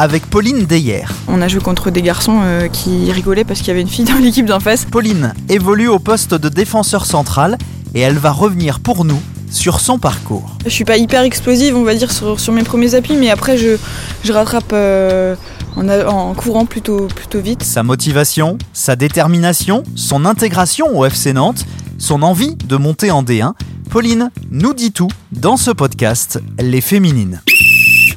avec Pauline Deyer. On a joué contre des garçons euh, qui rigolaient parce qu'il y avait une fille dans l'équipe d'en face. Pauline évolue au poste de défenseur central et elle va revenir pour nous sur son parcours. Je suis pas hyper explosive, on va dire, sur, sur mes premiers appuis, mais après je, je rattrape euh, en, en courant plutôt, plutôt vite. Sa motivation, sa détermination, son intégration au FC Nantes, son envie de monter en D1, Pauline nous dit tout dans ce podcast Les Féminines.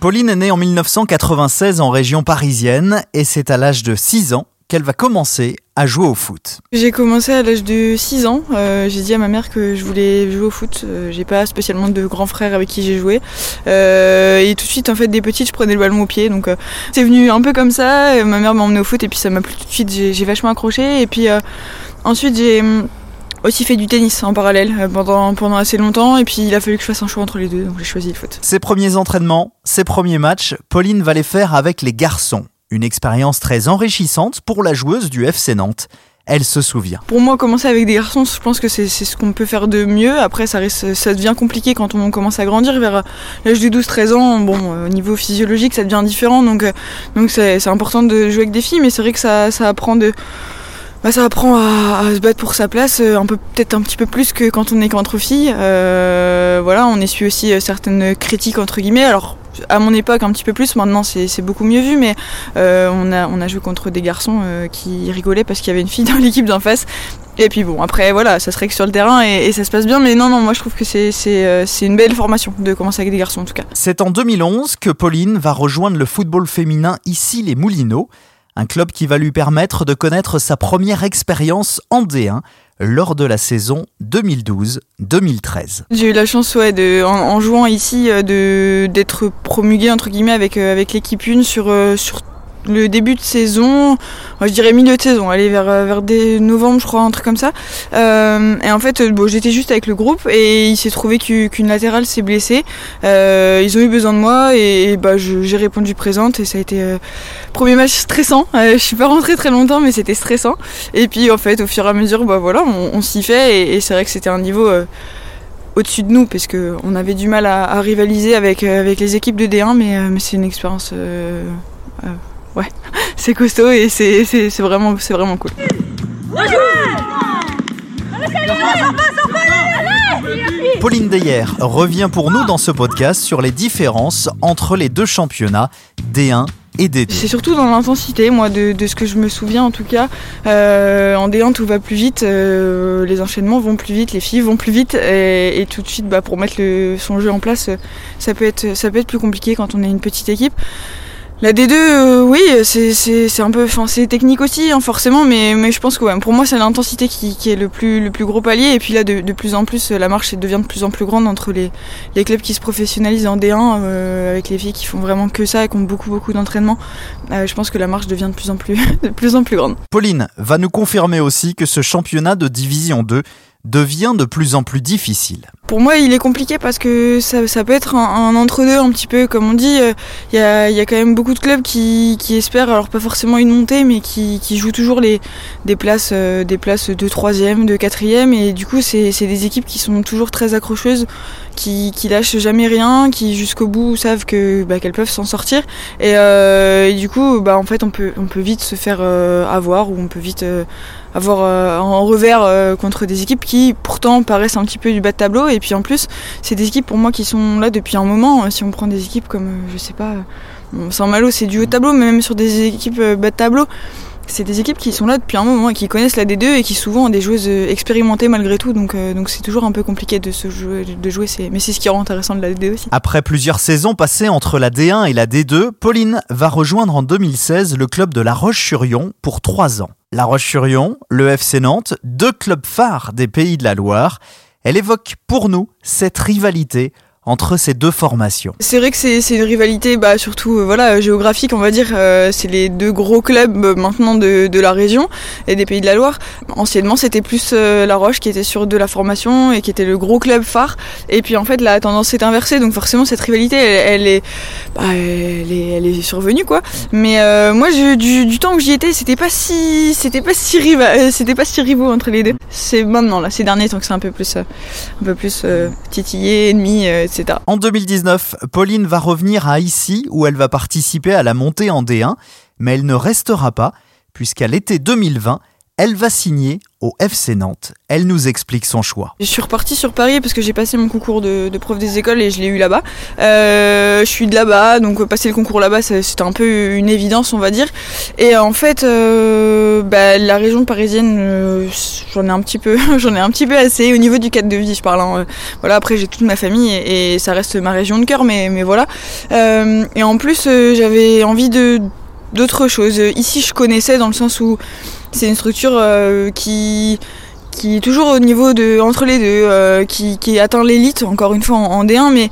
Pauline est née en 1996 en région parisienne et c'est à l'âge de 6 ans qu'elle va commencer à jouer au foot. J'ai commencé à l'âge de 6 ans. Euh, j'ai dit à ma mère que je voulais jouer au foot. Euh, j'ai pas spécialement de grands frères avec qui j'ai joué. Euh, et tout de suite, en fait, des petites, je prenais le ballon au pied. Donc, c'est venu un peu comme ça. Ma mère m'a emmené au foot et puis ça m'a plu tout de suite. J'ai vachement accroché. Et puis ensuite, j'ai aussi fait du tennis en parallèle euh, pendant, pendant assez longtemps. Et puis, il a fallu que je fasse un choix entre les deux. Donc, j'ai choisi le foot. Ses premiers entraînements, ses premiers matchs, Pauline va les faire avec les garçons. Une expérience très enrichissante pour la joueuse du FC Nantes. Elle se souvient. Pour moi, commencer avec des garçons, je pense que c'est ce qu'on peut faire de mieux. Après, ça, risque, ça devient compliqué quand on commence à grandir. Vers l'âge de 12-13 ans, bon, euh, au niveau physiologique, ça devient différent. Donc, euh, donc c'est c'est important de jouer avec des filles, mais c'est vrai que ça, ça apprend de. Bah, ça apprend à, se battre pour sa place, euh, un peu peut-être un petit peu plus que quand on est qu'entre filles. Euh, voilà, on essuie aussi euh, certaines critiques entre guillemets. Alors à mon époque un petit peu plus, maintenant c'est beaucoup mieux vu, mais euh, on a on a joué contre des garçons qui rigolaient parce qu'il y avait une fille dans l'équipe d'en face. Et puis bon, après voilà, ça se règle sur le terrain et, ça se passe bien, mais non non, moi je trouve que c'est euh, une belle formation de commencer avec des garçons en tout cas. C'est en 2011 que Pauline va rejoindre le football féminin ici les Moulineaux, un club qui va lui permettre de connaître sa première expérience en D1 lors de la saison 2012-2013. J'ai eu la chance, en, jouant ici, euh, d'être promulgué entre guillemets avec euh, avec l'équipe 1 sur euh, sur le début de saison, je dirais milieu de saison, aller vers euh, vers novembre, je crois, un truc comme ça. Euh, et en fait, euh, j'étais juste avec le groupe et il s'est trouvé qu'u- qu'une latérale s'est blessée. Ils ont eu besoin de moi et, bah j'ai répondu présente et ça a été premier match stressant. Je suis pas rentrée très longtemps, mais c'était stressant. Et puis en fait, au fur et à mesure, bah voilà, on, s'y fait et, c'est vrai que c'était un niveau au-dessus de nous parce que on avait du mal à, rivaliser avec, les équipes de D1 mais, c'est une expérience ouais. C'est costaud et c'est, c'est, c'est vraiment c'est vraiment cool. Pauline Deyer revient pour nous dans ce podcast sur les différences entre les deux championnats D1 et D2. c'est surtout dans l'intensité moi de, de ce que je me souviens en tout cas. Euh, en D1 tout va plus vite euh, les enchaînements vont plus vite les filles vont plus vite et, et tout de suite bah, pour mettre le, son jeu en place ça peut être ça peut être plus compliqué quand on est une petite équipe La D2, euh, oui, c'est un peu, enfin c'est technique aussi, hein, forcément, mais, je pense que ouais, pour moi c'est l'intensité qui, est le plus, le plus gros palier. Et puis là, de, plus en plus, la marche devient de plus en plus grande entre les, les clubs qui se professionnalisent en D1 euh, avec les filles qui font vraiment que ça et qui ont beaucoup beaucoup d'entraînement. Euh, je pense que la marche devient de plus en plus, de plus en plus grande. Pauline va nous confirmer aussi que ce championnat de Division 2 devient de plus en plus difficile. Pour moi, il est compliqué parce que ça, ça peut être un, entre-deux un petit peu, comme on dit. euh, Il y, a, y a quand même beaucoup de clubs qui, qui espèrent, alors pas forcément une montée, mais qui, qui jouent toujours les, des, places, euh, des places de troisième, de quatrième. Et du coup, c'est des équipes qui sont toujours très accrocheuses, qui, qui lâchent jamais rien, qui jusqu'au bout savent bah, qu'elles peuvent s'en sortir. Et, euh, et du coup, bah, en fait, on peut, on peut vite se faire euh, avoir ou on peut vite euh, avoir euh, en revers euh, contre des équipes qui pourtant paraissent un petit peu du bas de tableau. Et puis en plus c'est des équipes pour moi qui sont là depuis un moment. Euh, si on prend des équipes comme euh, je sais pas euh, bon, Saint-Malo c'est du haut tableau mais même sur des équipes bas de tableau c'est des équipes qui sont là depuis un moment et qui connaissent la D2 et qui souvent ont des joueuses expérimentées malgré tout. Donc donc c'est toujours un peu compliqué de se jouer de jouer mais c'est ce qui rend intéressant de la D2 aussi. Après plusieurs saisons passées entre la D1 et la D2, Pauline va rejoindre en 2016 le club de La Roche-sur-Yon pour trois ans. La Roche-sur-Yon, le FC Nantes, deux clubs phares des Pays de la Loire. Elle évoque pour nous cette rivalité entre ces deux formations. C'est vrai que c'est une rivalité, bah, surtout euh, voilà, géographique, on va dire. euh, c'est les deux gros clubs euh, maintenant de, la région et des Pays de la Loire. Anciennement, c'était plus La Roche qui était sur de la formation et qui était le gros club phare. Et puis en fait, la tendance s'est inversée, donc forcément, cette rivalité, elle, bah, est, elle est survenue quoi. Mais moi, je, du, temps que j'y étais, c'était pas si, c'était pas si riva- euh, c'était pas si entre les deux. C'est maintenant là, ces derniers temps que c'est un peu plus, un peu plus titillé, ennemi, euh, En 2019, Pauline va revenir à Issy où elle va participer à la montée en D1, mais elle ne restera pas puisqu'à l'été 2020, elle va signer au FC Nantes. Elle nous explique son choix. Je suis repartie sur Paris parce que j'ai passé mon concours de, de prof des écoles et je l'ai eu là-bas. Euh, je suis de là-bas, donc euh, passer le concours là-bas, c'était un peu une évidence, on va dire. Et en fait, euh, bah, la région parisienne, euh, j'en ai un petit peu, j'en ai un petit peu assez au niveau du cadre de vie, je parle. hein. Voilà, après j'ai toute ma famille et, ça reste ma région de cœur, mais mais voilà. Euh, et en plus, j'avais envie de d'autres choses. Ici, je connaissais dans le sens où c'est une structure euh, qui qui est toujours au niveau de entre les deux, euh, qui, qui atteint l'élite encore une fois en, en D1, mais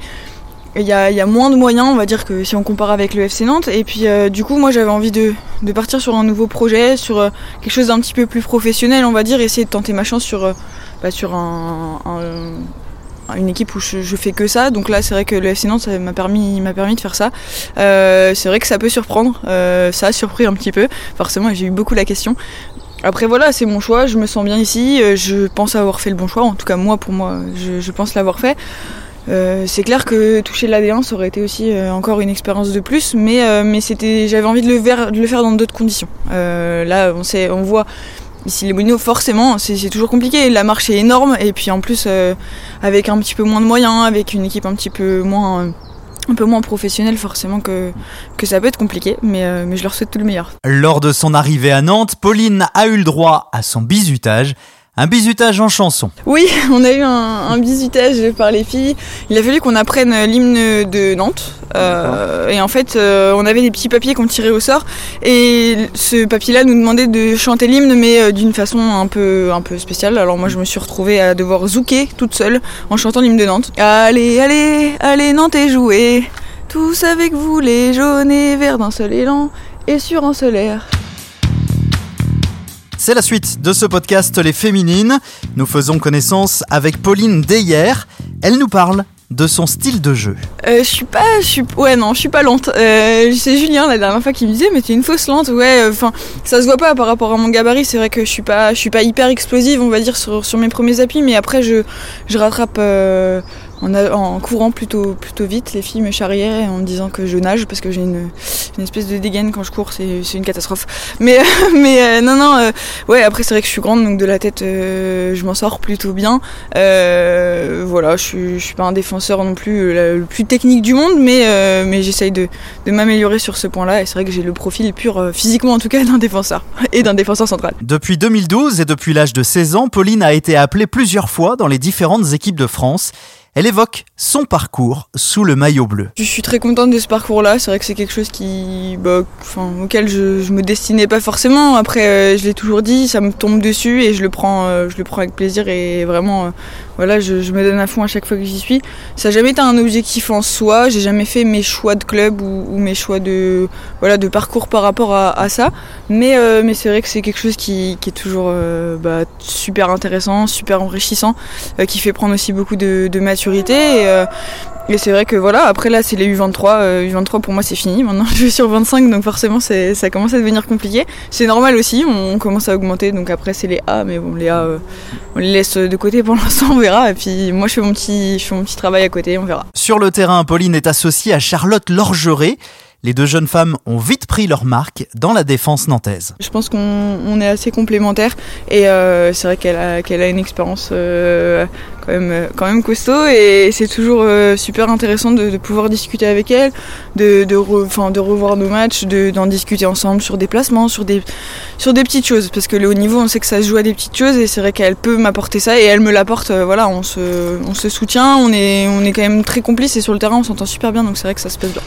il y a, y a moins de moyens, on va dire que si on compare avec le FC Nantes. Et puis euh, du coup, moi j'avais envie de, de partir sur un nouveau projet, sur quelque chose d'un petit peu plus professionnel, on va dire, essayer de tenter ma chance sur, bah, sur un- une équipe où je, fais que ça. Donc là, c'est vrai que le FC Nantes m'a permis, m'a permis de faire ça. Euh, c'est vrai que ça peut surprendre, euh, ça a surpris un petit peu. Forcément, j'ai eu beaucoup la question. Après voilà, c'est mon choix, je me sens bien ici, euh, je pense avoir fait le bon choix, en tout cas moi pour moi, je, pense l'avoir fait. C'est clair que toucher l'AD1 ça aurait été aussi encore une expérience de plus, mais, mais c'était, j'avais envie de le, de le faire dans d'autres conditions. Là, on, sait, on voit ici les Moulineaux, forcément, c'est, toujours compliqué. La marche est énorme, et puis en plus, euh, avec un petit peu moins de moyens, avec une équipe un petit peu moins, un peu moins professionnelle, forcément que, que ça peut être compliqué, mais, euh, mais je leur souhaite tout le meilleur. Lors de son arrivée à Nantes, Pauline a eu le droit à son bisutage, un bisutage en chanson. Oui, on a eu un, bisutage par les filles. Il a fallu qu'on apprenne l'hymne de Nantes. Euh, et en fait, euh, on avait des petits papiers qu'on tirait au sort. Et ce papier-là nous demandait de chanter l'hymne, mais euh, d'une façon un peu, un peu spéciale. Alors moi, je me suis retrouvée à devoir zouker toute seule en chantant l'hymne de Nantes. Allez, allez, allez, Nantes et jouer. Tous avec vous, les jaunes et verts d'un seul élan et sur un seul. C'est la suite de ce podcast Les Féminines. Nous faisons connaissance avec Pauline Deyer. Elle nous parle de son style de jeu. Euh, je suis pas, je suis, ouais non, je suis pas lente. Euh, c'est Julien la dernière fois qui me disait mais t'es une fausse lente, ouais. Enfin, ça se voit pas par rapport à mon gabarit. C'est vrai que je suis pas, je suis pas hyper explosive, on va dire sur, sur mes premiers appuis, mais après je, je rattrape euh, en, courant plutôt, plutôt vite. Les filles me charriaient en me disant que je nage parce que j'ai une, une espèce de dégaine quand je cours, c'est, une catastrophe. Mais, mais euh, non non, euh, ouais. Après c'est vrai que je suis grande donc de la tête, euh, je m'en sors plutôt bien. Voilà, je suis, je suis pas un défenseur non plus le plus technique du monde, mais, mais j'essaye de, de m'améliorer sur ce point-là. Et c'est vrai que j'ai le profil pur, physiquement en tout cas, d'un défenseur et d'un défenseur central. Depuis 2012 et depuis l'âge de 16 ans, Pauline a été appelée plusieurs fois dans les différentes équipes de France. Elle évoque son parcours sous le maillot bleu. Je suis très contente de ce parcours-là. C'est vrai que c'est quelque chose qui, bah, auquel je, me destinais pas forcément. Après, euh, je l'ai toujours dit, ça me tombe dessus et je le prends, euh, avec plaisir et vraiment, euh, voilà, je, me donne à fond à chaque fois que j'y suis. Ça n'a jamais été un objectif en soi. J'ai jamais fait mes choix de club ou, mes choix de, voilà, de parcours par rapport à, ça. Mais, euh, mais c'est vrai que c'est quelque chose qui, est toujours euh, bah, super intéressant, super enrichissant, euh, qui fait prendre aussi beaucoup de, maturité. Et c'est vrai que voilà, après là c'est les U23, euh, U23 pour moi c'est fini, maintenant je suis sur 25 donc forcément ça commence à devenir compliqué. C'est normal aussi, on commence à augmenter donc après c'est les A mais bon les A euh, on les laisse de côté pour l'instant, on verra. Et puis moi je fais mon petit, je fais mon petit travail à côté, on verra. Sur le terrain, Pauline est associée à Charlotte Lorgeret. Les deux jeunes femmes ont vite pris leur marque dans la défense nantaise. Je pense qu'on on est assez complémentaires et euh, c'est vrai qu'elle a, une expérience euh, quand, même, quand costaud et c'est toujours euh, super intéressant de, pouvoir discuter avec elle, de, revoir nos matchs, de, d'en discuter ensemble sur des placements, sur des, petites choses parce que le haut niveau on sait que ça se joue à des petites choses et c'est vrai qu'elle peut m'apporter ça et elle me l'apporte, voilà, on se, on se soutient, on est, on est quand même très complices et sur le terrain on s'entend super bien donc c'est vrai que ça se passe bien.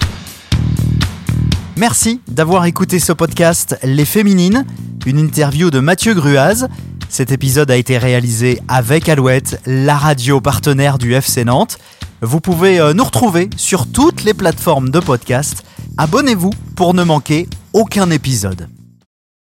Merci d'avoir écouté ce podcast Les Féminines, une interview de Mathieu Gruaz. Cet épisode a été réalisé avec Alouette, la radio partenaire du FC Nantes. Vous pouvez euh, nous retrouver sur toutes les plateformes de podcast. Abonnez-vous pour ne manquer aucun épisode.